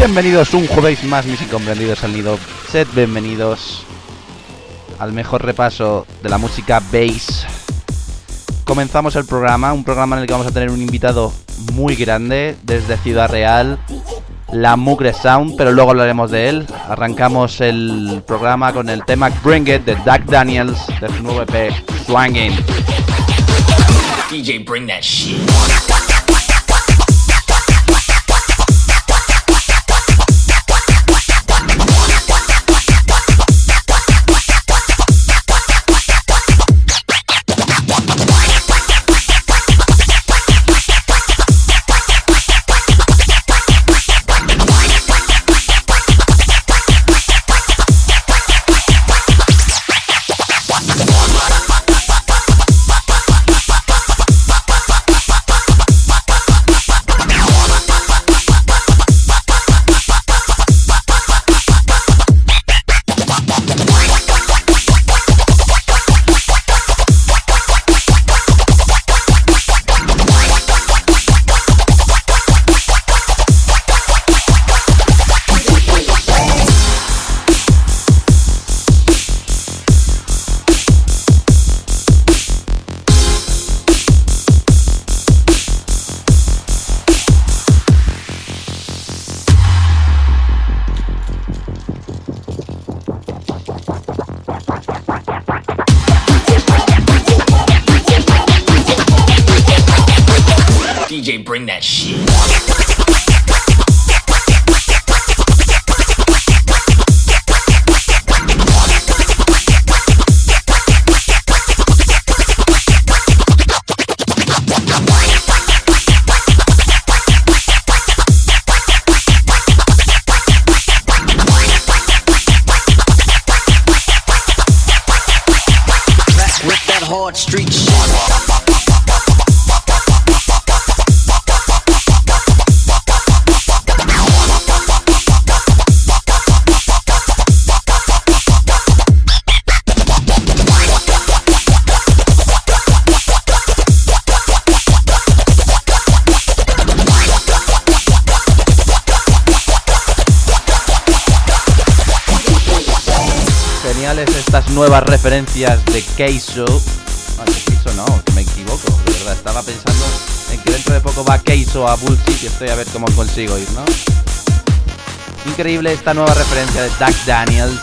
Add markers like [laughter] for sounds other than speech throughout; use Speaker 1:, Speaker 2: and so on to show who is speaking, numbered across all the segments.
Speaker 1: Bienvenidos un jueves más, mis incomprendidos al nido. Sed bienvenidos al mejor repaso de la música bass. Comenzamos el programa, un programa en el que vamos a tener un invitado muy grande desde Ciudad Real, la Mugre Sound, pero luego hablaremos de él. Arrancamos el programa con el tema Bring It de Doug Daniels de su nuevo EP Swangin'.
Speaker 2: DJ, bring that shit.
Speaker 1: De Keiso. Ah, no, me equivoco, de verdad. Estaba pensando en que dentro de poco va Keiso a Bullshit y estoy a ver cómo consigo ir, ¿no? Increíble esta nueva referencia de Doug Daniels.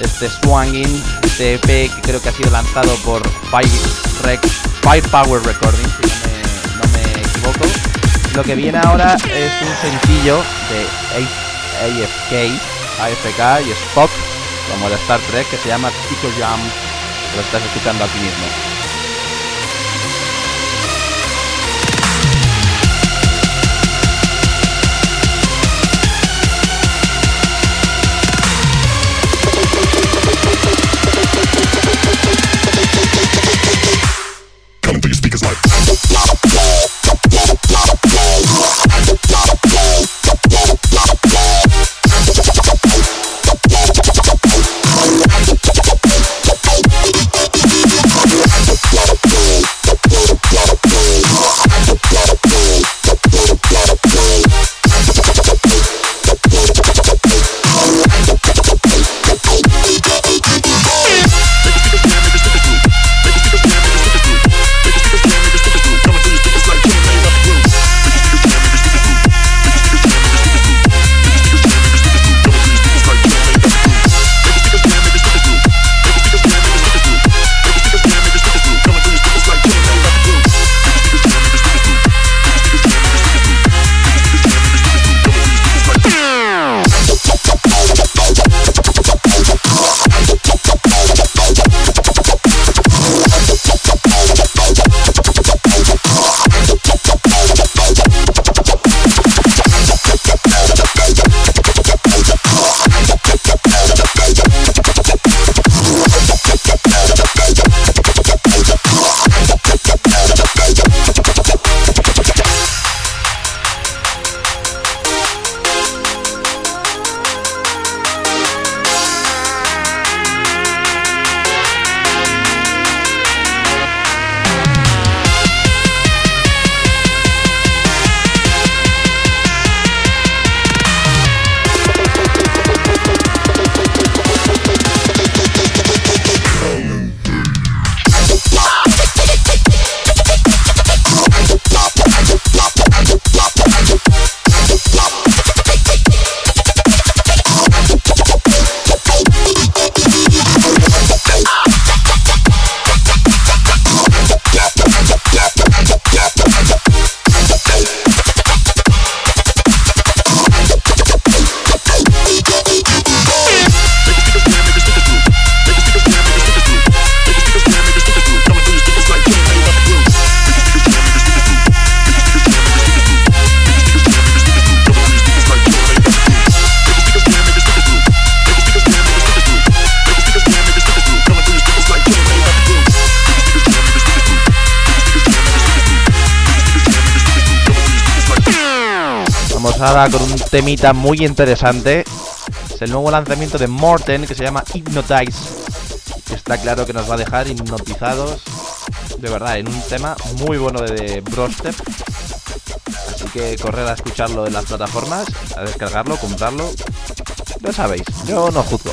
Speaker 1: Este Swangin, este EP que creo que ha sido lanzado por Fire, Rec- Firepower Recordings, si no me, equivoco. Lo que viene ahora es un sencillo de AFK, AFK y Spock, como de Star Trek, que se llama Tico Jam. Lo estás escuchando aquí mismo.
Speaker 3: Temita muy interesante. Es el nuevo lanzamiento de Morten que se llama Hypnotize. Está claro que nos va a dejar hipnotizados. De verdad, en un tema muy bueno de, Brostep. Así que correr a escucharlo en las plataformas, a descargarlo, comprarlo. Ya sabéis, yo no juzgo.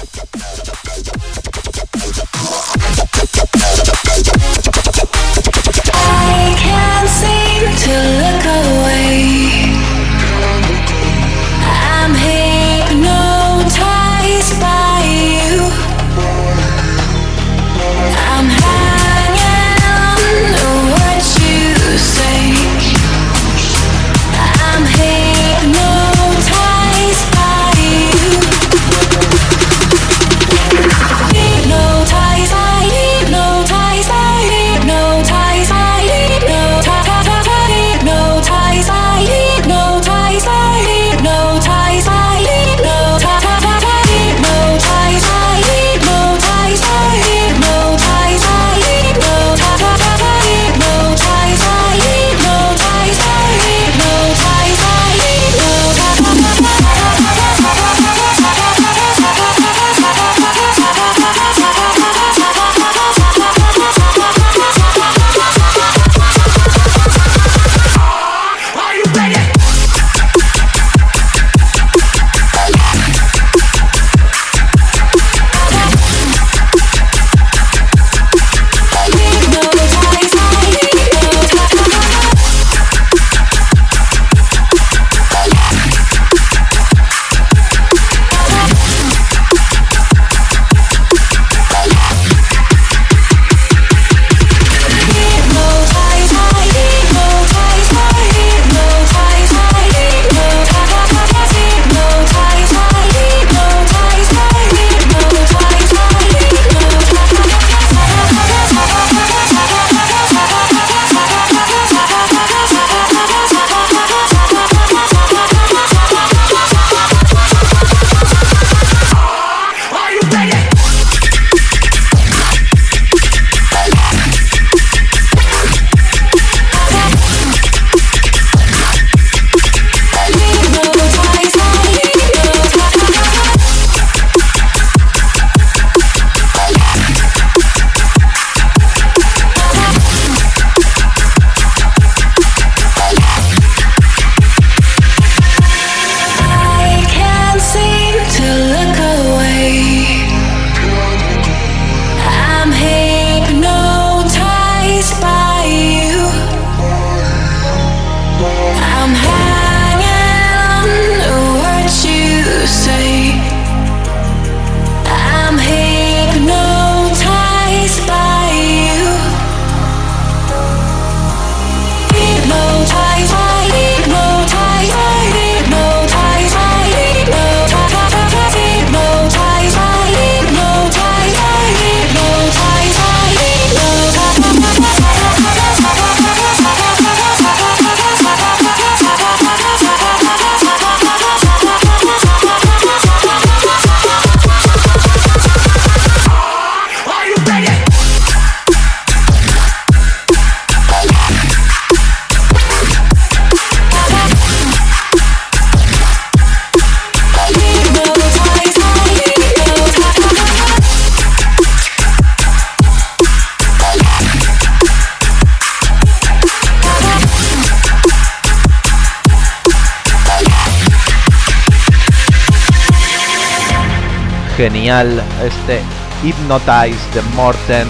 Speaker 3: Este Hypnotize de Morten.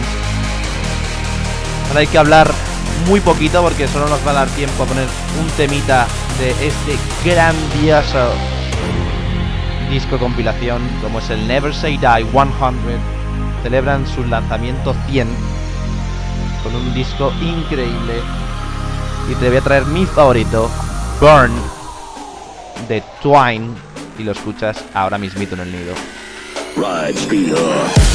Speaker 3: Ahora hay que hablar muy poquito porque solo nos va a dar tiempo a poner un temita de este grandioso disco compilación como es el Never Say Die 100. Celebran su lanzamiento 100 con un disco increíble. Y te voy a traer mi favorito, Burn, de Twine. Y lo escuchas ahora mismito en el nido.
Speaker 4: Ride Speedhawk.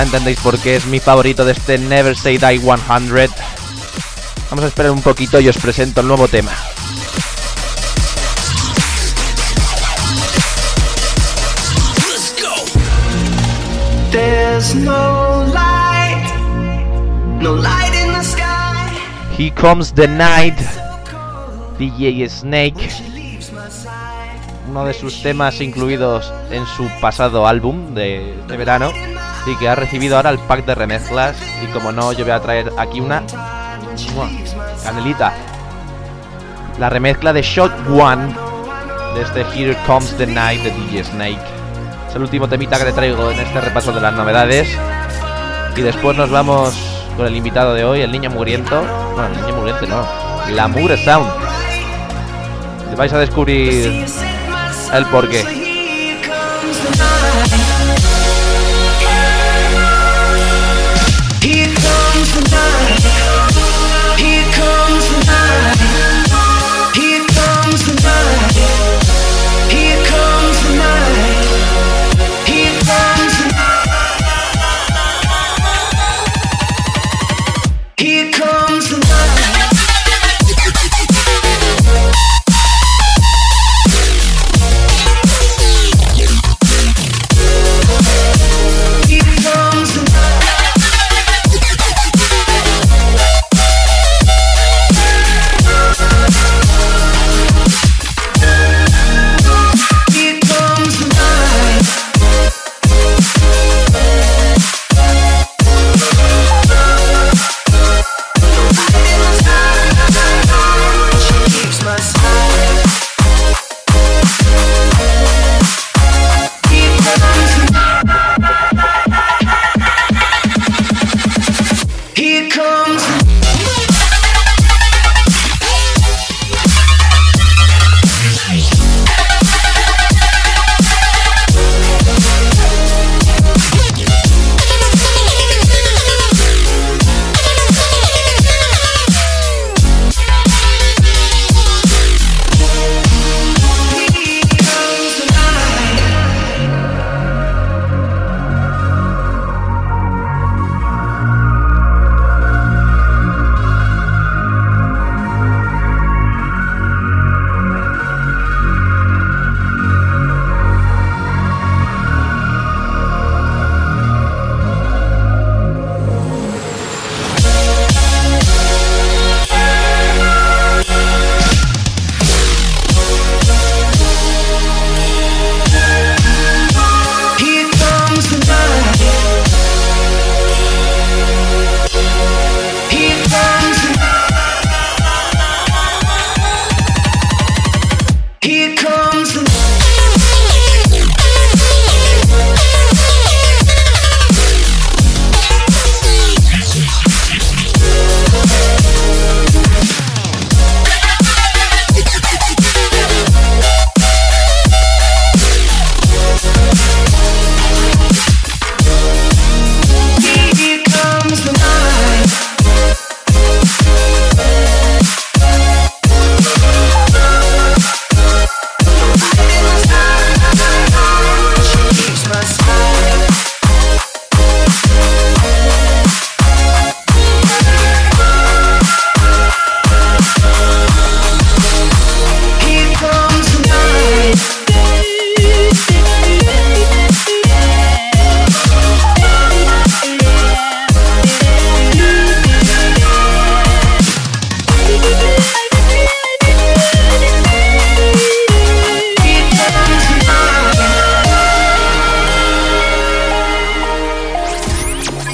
Speaker 5: Ahora entendéis por qué es mi favorito de este Never Say Die 100. Vamos a esperar un poquito y os presento el nuevo tema.
Speaker 6: There's no light, no light in the sky.
Speaker 5: Here Comes the Night, DJ Snake, uno de sus temas incluidos en su pasado álbum de, de verano y que ha recibido ahora el pack de remezclas y como no yo voy a traer aquí una canelita la remezcla de Shot One de este Here Comes the Night de DJ Snake es el último temita que te traigo en este repaso de las novedades y después nos vamos con el invitado de hoy, el niño mugriento. Bueno, el niño mugriento no, la Mugre Sound. Vais a descubrir el porqué.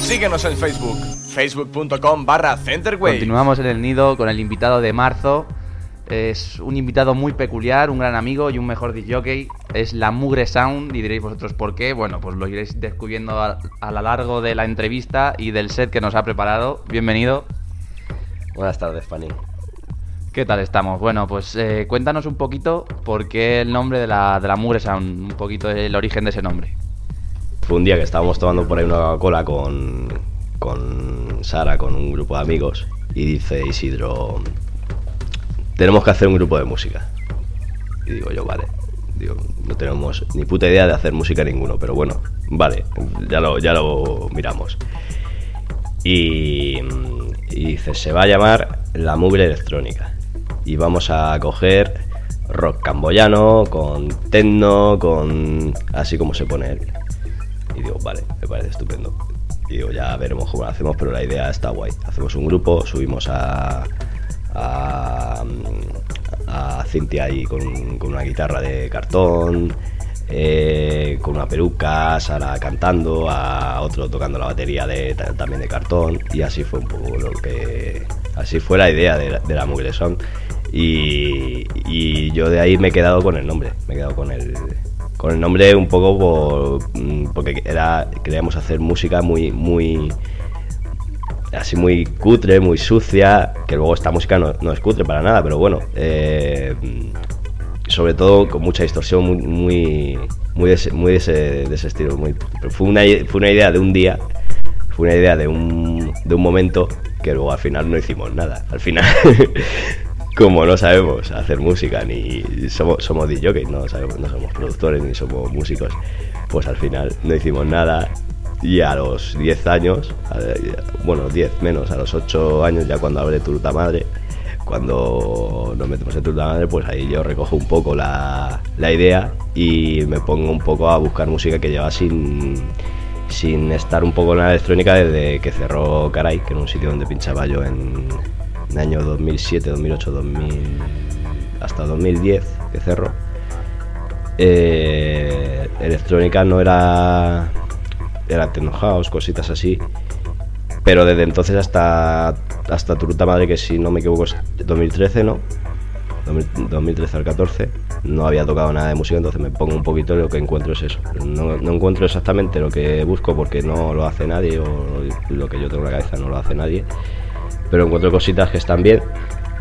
Speaker 7: Síguenos en Facebook, facebook.com barra Centerway.
Speaker 5: Continuamos en el nido con el invitado de marzo. Es un invitado muy peculiar, un gran amigo y un mejor disjockey. Es la Mugre Sound y diréis vosotros por qué. Bueno, pues lo iréis descubriendo a, a lo largo de la entrevista y del set que nos ha preparado. Bienvenido.
Speaker 8: Buenas tardes, Fanny.
Speaker 5: ¿Qué tal estamos? Bueno, pues eh, cuéntanos un poquito por qué el nombre de la, de la Mugre Sound, un poquito el origen de ese nombre.
Speaker 8: Fue un día que estábamos tomando por ahí una Coca-Cola con, con Sara, con un grupo de amigos, y dice Isidro, tenemos que hacer un grupo de música. Y digo yo, vale. Digo, no tenemos ni puta idea de hacer música ninguno, pero bueno, vale, ya lo, ya lo miramos. Y, y dice, se va a llamar La Mugre Electrónica. Y vamos a coger rock camboyano, con techno, con... así como se pone él. Y digo, vale, me parece estupendo. Y digo, ya veremos cómo lo hacemos, pero la idea está guay. Hacemos un grupo, subimos a... a, Cintia ahí con, con una guitarra de cartón, eh, con una peluca, Sara cantando, a otro tocando la batería de, ta- también de cartón, y así fue un poco lo que. Así fue la idea de de la Mugre Song. Y, y yo de ahí me he quedado con el nombre, me he quedado con el, con el nombre un poco por- mm, porque era, queríamos hacer música muy, muy, así muy cutre, muy sucia, que luego esta música no, no es cutre para nada, pero bueno, eh, sobre todo con mucha distorsión, muy, muy, muy, de, ese, muy de, ese, de ese estilo. Muy, fue, una, fue una idea de un día, fue una idea de un, de un momento que luego al final no hicimos nada. Al final, [laughs] como no sabemos hacer música ni somos, somos DJs, no, sabemos, no somos productores ni somos músicos, pues al final no hicimos nada. Y a los 10 años, bueno, 10 menos, a los 8 años, ya cuando hablé Turuta Madre, cuando nos metemos en Turuta Madre, pues ahí yo recojo un poco la, la idea y me pongo un poco a buscar música que lleva sin, sin estar un poco en la electrónica desde que cerró Caray, que era un sitio donde pinchaba yo en, en año 2007, 2008, 2000, hasta 2010 que cerró. Eh, electrónica no era era techno house, cositas así. Pero desde entonces hasta hasta Turuta Madre, que si no me equivoco es 2013, ¿no? 2000 2013 al 14, no había tocado nada de música, entonces me pongo un poquito lo que encuentro es eso. No, no encuentro exactamente lo que busco porque no lo hace nadie o lo que yo tengo en la cabeza no lo hace nadie, pero encuentro cositas que están bien.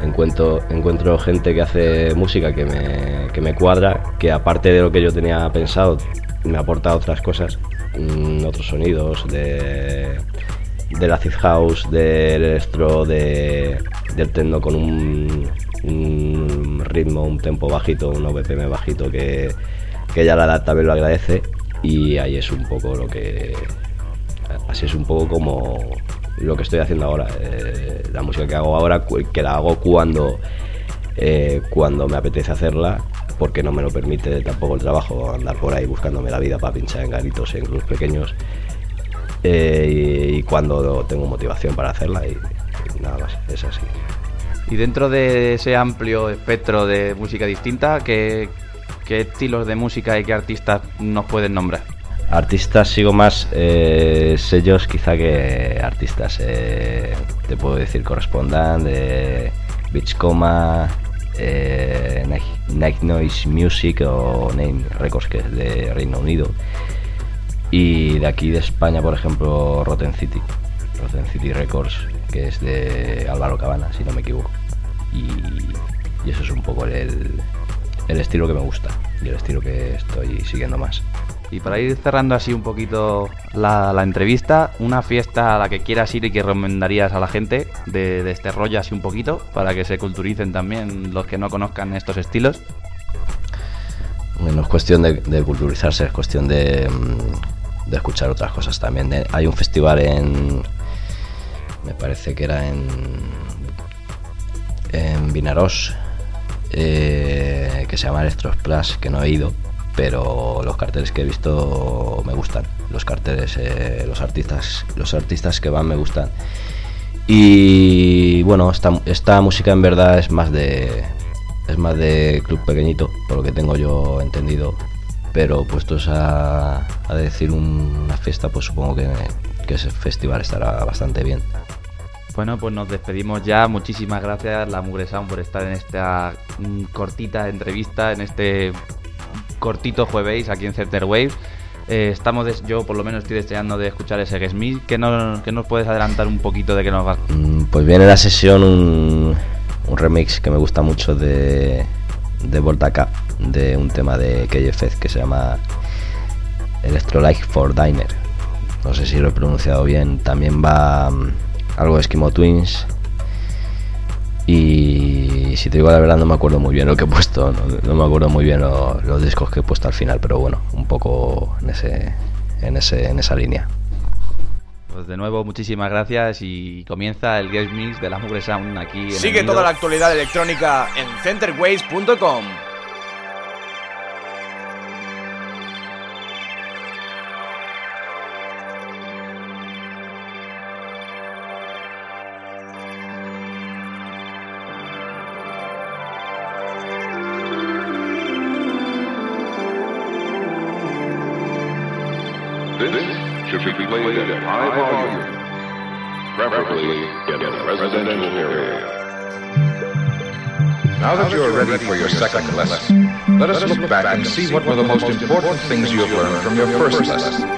Speaker 8: Encuentro, encuentro gente que hace música que me, que me cuadra, que aparte de lo que yo tenía pensado, me aporta otras cosas, mm, otros sonidos de, del acid house, del electro, de, del techno con un, un ritmo, un tempo bajito, un BPM bajito que, que ya la edad también lo agradece y ahí es un poco lo que así es un poco como lo que estoy haciendo ahora eh, la música que hago ahora que la hago cuando eh, cuando me apetece hacerla porque no me lo permite tampoco el trabajo andar por ahí buscándome la vida para pinchar en garitos en grupos pequeños eh, y, cuando tengo motivación para hacerla y, y nada más es así
Speaker 3: Y dentro de ese amplio espectro de música distinta, ¿qué, qué estilos de música y qué artistas nos pueden nombrar?
Speaker 8: Artistas sigo más eh, sellos quizá que artistas. eh, te puedo decir Correspondant, de Beachcoma, eh, Night, Night Noise Music o Name Records, que es de Reino Unido. Y de aquí de España, por ejemplo, Rotten City. Rotten City Records, que es de Álvaro Cabana, si no me equivoco. Y, y eso es un poco el, el estilo que me gusta y el estilo que estoy siguiendo más.
Speaker 3: Y para ir cerrando así un poquito la, entrevista, una fiesta a la que quieras ir y que recomendarías a la gente de, este rollo así un poquito, para que se culturicen también los que no conozcan estos estilos.
Speaker 8: No es cuestión de, culturizarse, es cuestión de, mm, de escuchar otras cosas también. De- hay un festival en. Me parece que era en. En Vinaros, eh, que se llama Electros Plus, que no he ido, pero los carteles que he visto me gustan. Los carteles, eh, los artistas, los artistas que van me gustan. Y bueno, esta, esta música en verdad es más de es más de club pequeñito, por lo que tengo yo entendido. Pero puestos a, a decir un- una fiesta, pues supongo que, que ese festival estará bastante bien.
Speaker 3: Bueno, pues nos despedimos ya. Muchísimas gracias, la Mugre Sound, por estar en esta mm, cortita entrevista, en este cortito jueves aquí en Center Wave. Eh, estamos yo por lo menos estoy deseando de escuchar ese Me. ¿Qué nos, qué nos puedes adelantar un poquito de que nos va?
Speaker 8: Mm, Pues viene la sesión un, un remix que me gusta mucho de, de Volta K, de un tema de KFZ que se llama Electrolyte for Diner. No sé si lo he pronunciado bien. También va mm, algo de Eskimo Twins. Y si te digo la verdad no me acuerdo muy bien lo que he puesto, no, no me acuerdo muy bien lo- los discos que he puesto al final, pero bueno, un poco en ese, en ese, en esa línea.
Speaker 3: Pues de nuevo, muchísimas gracias y comienza el guest mix de la Mugre Sound aquí en el
Speaker 7: Sigue toda la actualidad electrónica en centerways.com.
Speaker 9: at high volume, preferably in a residential area.
Speaker 10: Now that you are ready for your second lesson, let us look back and see what were the most important things you have learned from your first lesson.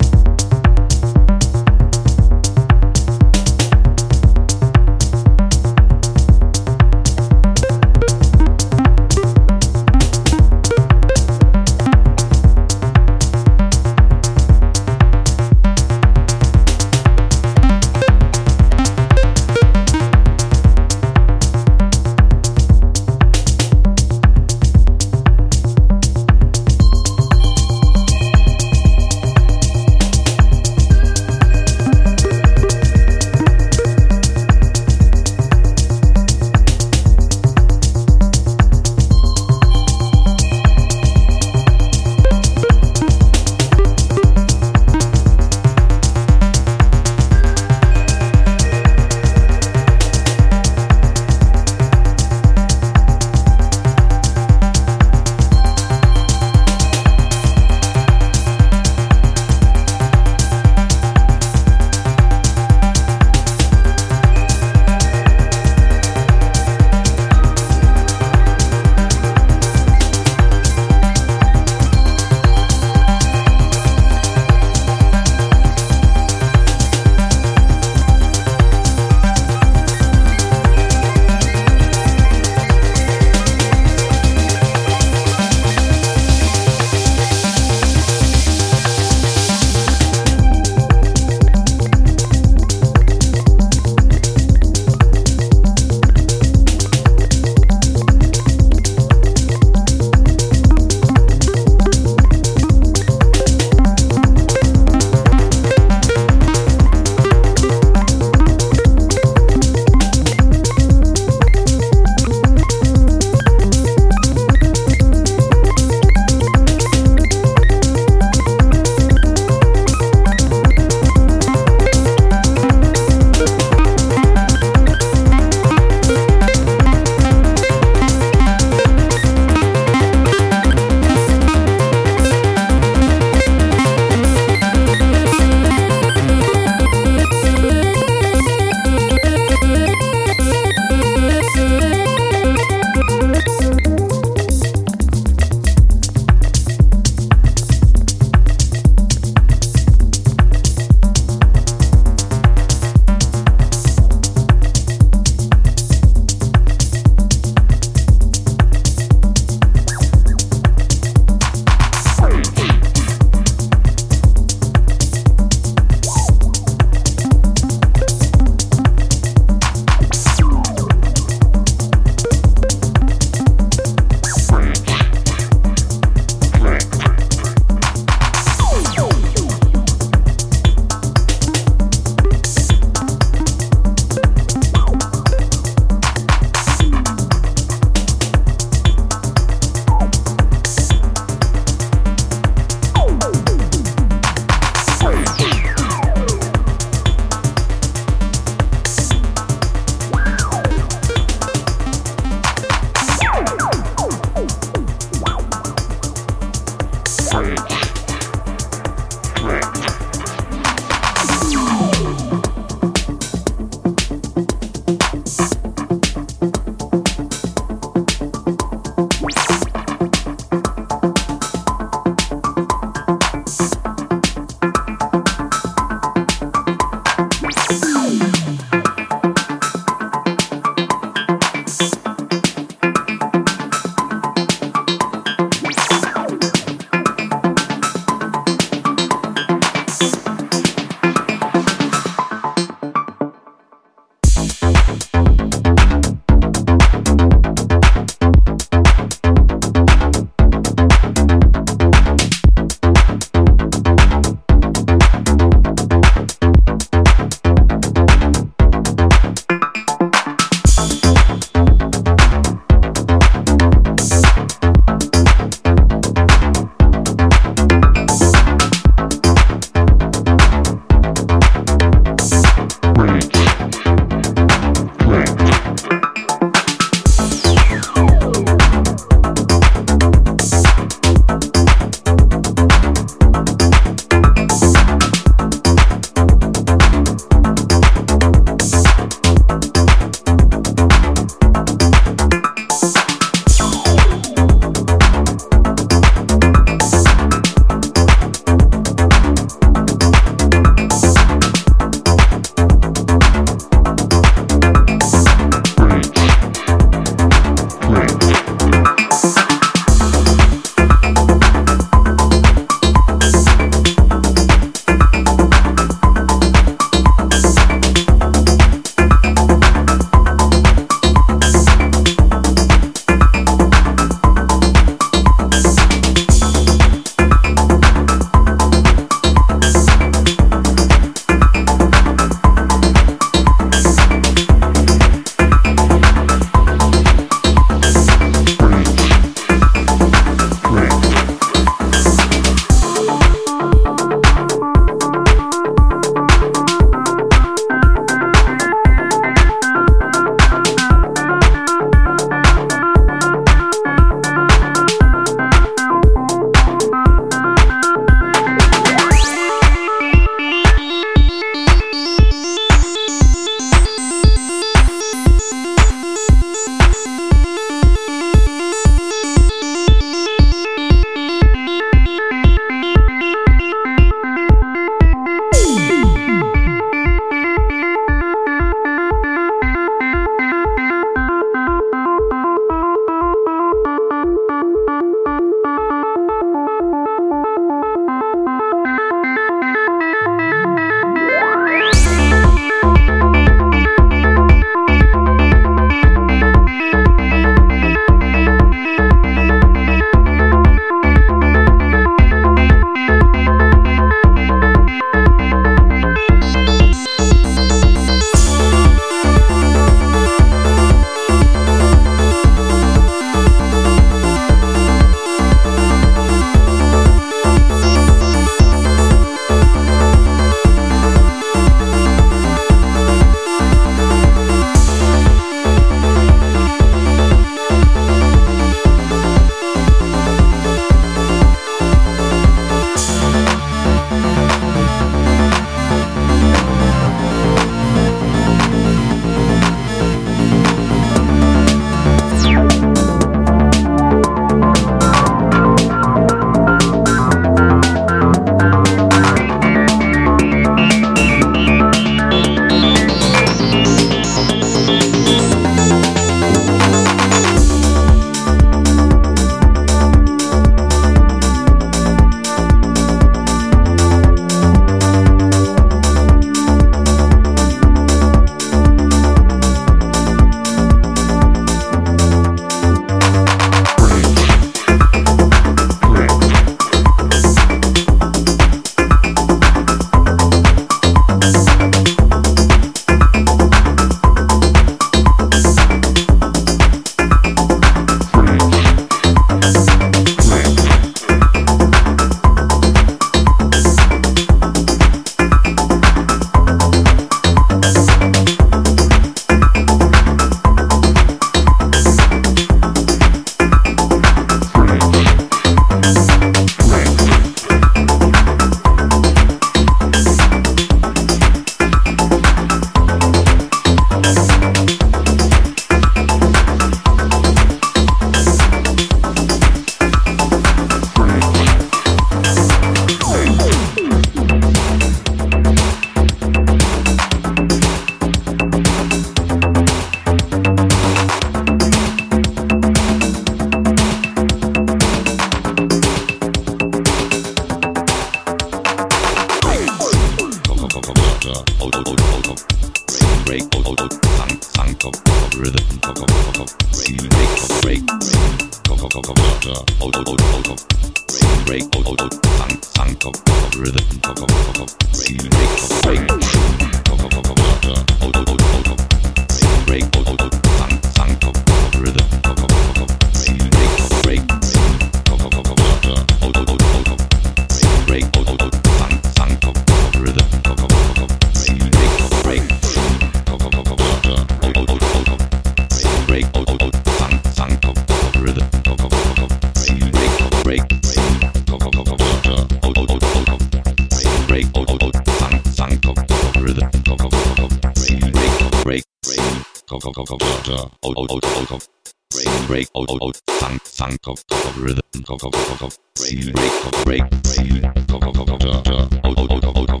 Speaker 11: Break, break, oh, oh,
Speaker 12: oh, funk, funk, oh, oh, rhythm, oh, oh, oh, oh,
Speaker 9: break,
Speaker 13: break, oh, break,
Speaker 14: break, oh, oh, oh, oh, oh, oh, oh, oh, oh, oh,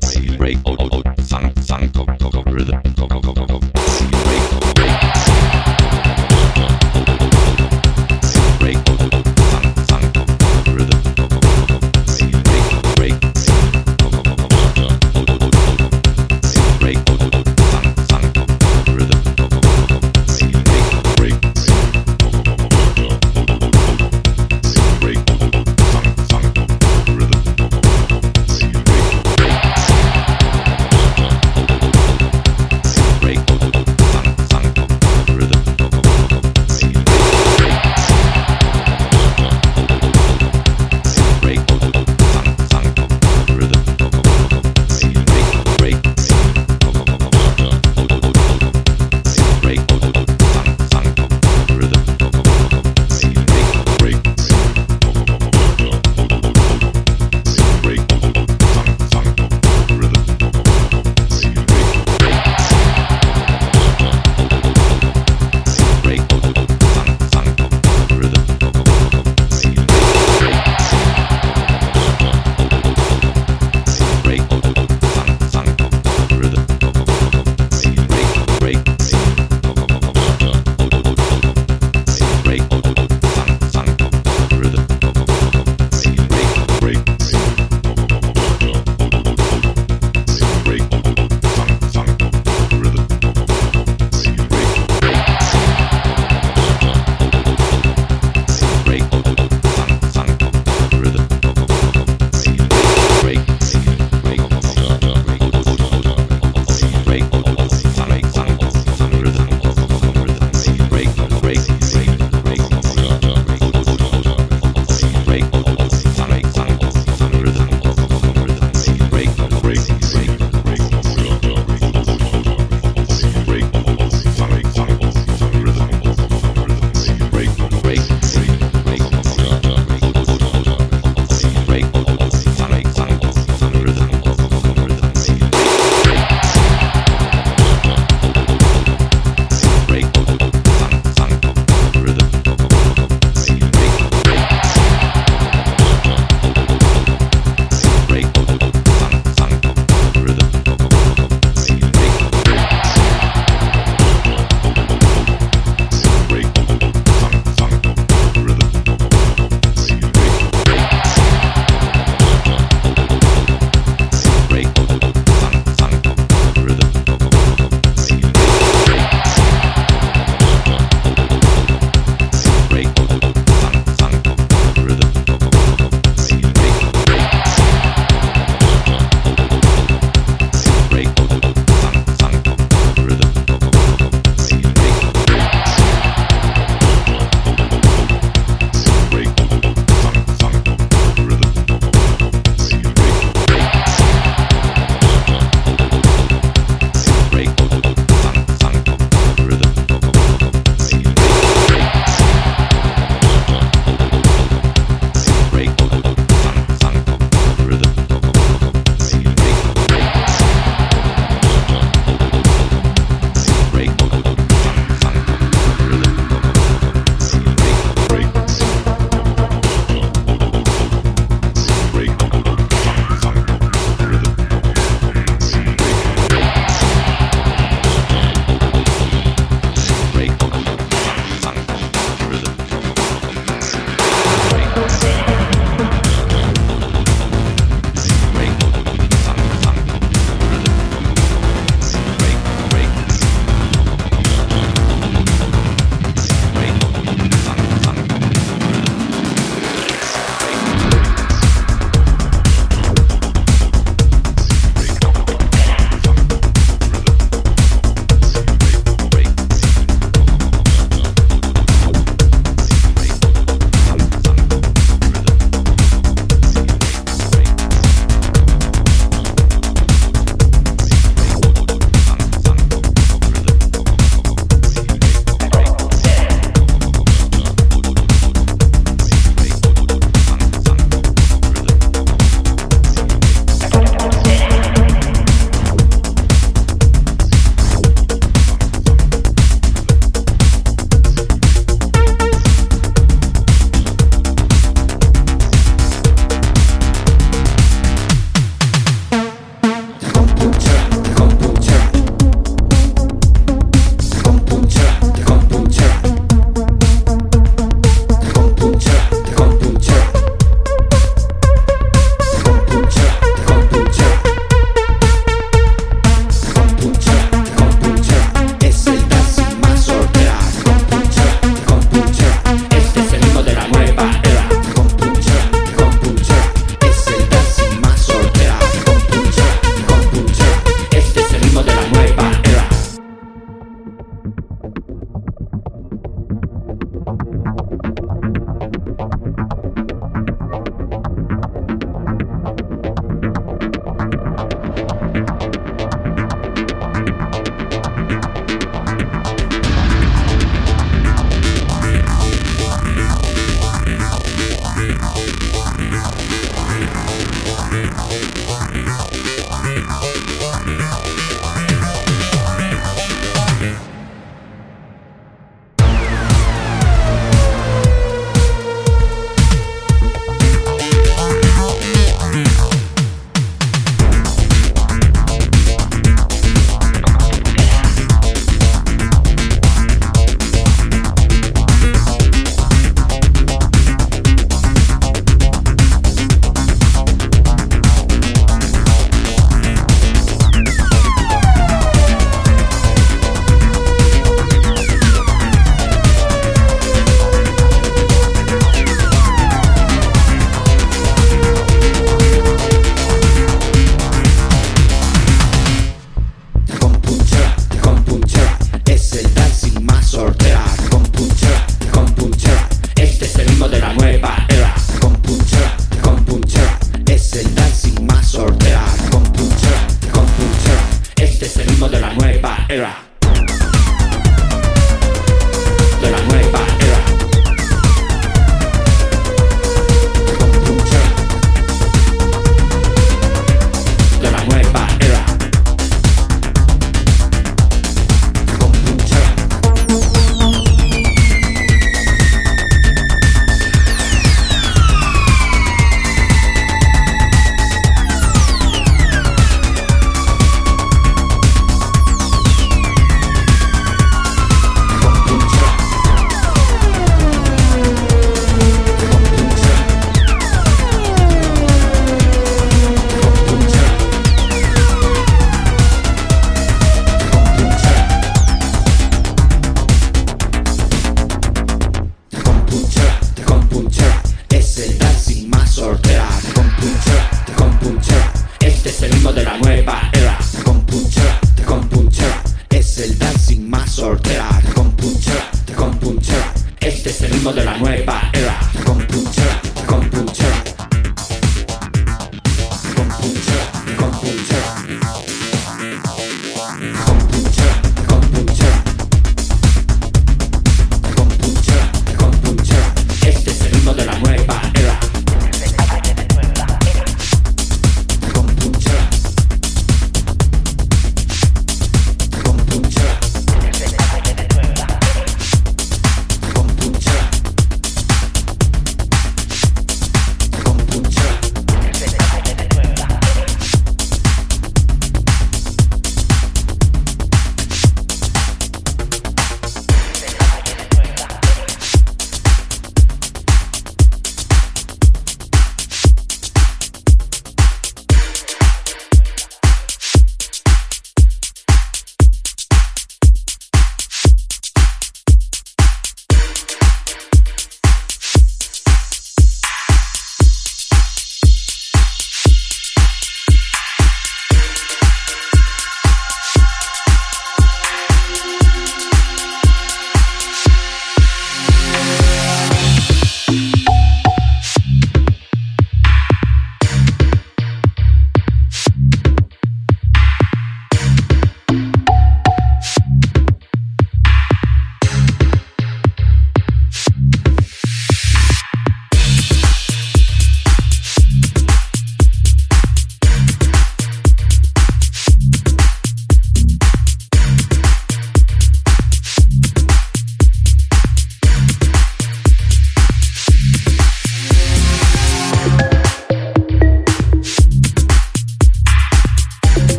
Speaker 14: break, break, oh, oh, oh, funk, funk, oh, oh, oh, rhythm, oh, oh, oh, oh, oh, break, oh, break.